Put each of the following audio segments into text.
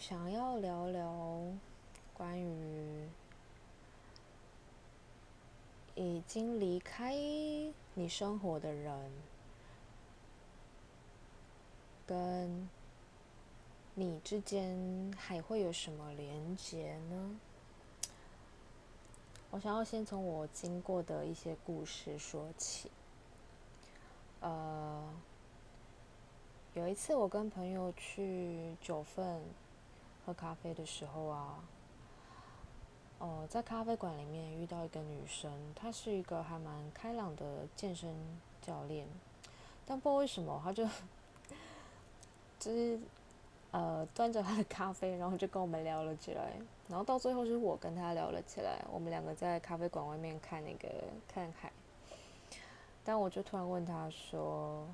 想要聊聊关于已经离开你生活的人，跟你之间还会有什么连结呢？我想要先从我经过的一些故事说起。呃，有一次我跟朋友去九份喝咖啡的时候啊，哦，在咖啡馆里面遇到一个女生，她是一个还蛮开朗的健身教练，但不知道为什么，她就 就是呃端着她的咖啡，然后就跟我们聊了起来，然后到最后是我跟她聊了起来，我们两个在咖啡馆外面看那个看海。但我就突然问他说：“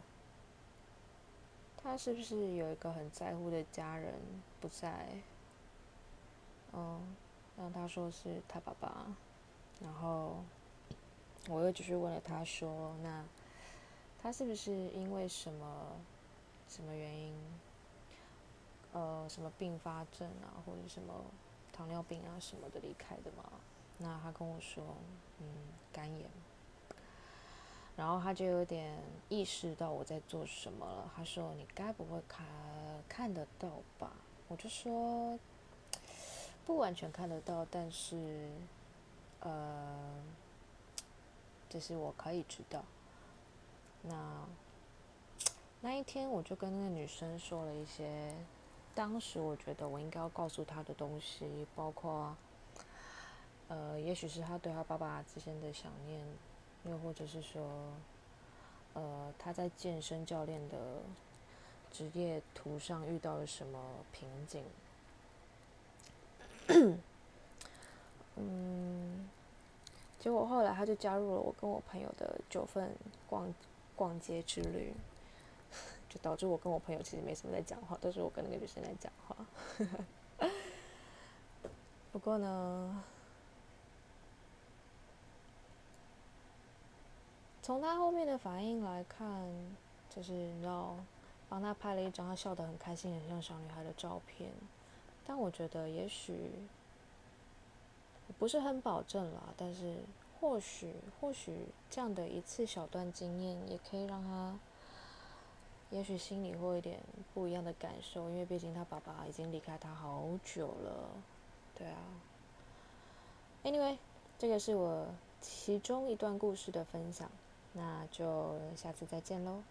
他是不是有一个很在乎的家人不在？”嗯，然后他说是他爸爸。然后我又继续问了他说：“那他是不是因为什么什么原因？呃，什么并发症啊，或者什么糖尿病啊什么的离开的吗？”那他跟我说：“嗯，肝炎。”然后他就有点意识到我在做什么了。他说：“你该不会看看得到吧？”我就说：“不完全看得到，但是，呃，就是我可以知道。”那那一天，我就跟那个女生说了一些当时我觉得我应该要告诉她的东西，包括，呃，也许是她对他爸爸之间的想念。又或者是说，呃，他在健身教练的职业途上遇到了什么瓶颈？嗯，结果后来他就加入了我跟我朋友的九份逛逛街之旅，就导致我跟我朋友其实没什么在讲话，都是我跟那个女生在讲话。不过呢。从他后面的反应来看，就是你知道，帮他拍了一张他笑得很开心、很像小女孩的照片。但我觉得，也许不是很保证啦，但是或许，或许这样的一次小段经验，也可以让他，也许心里会有一点不一样的感受，因为毕竟他爸爸已经离开他好久了。对啊。Anyway，这个是我其中一段故事的分享。那就下次再见喽。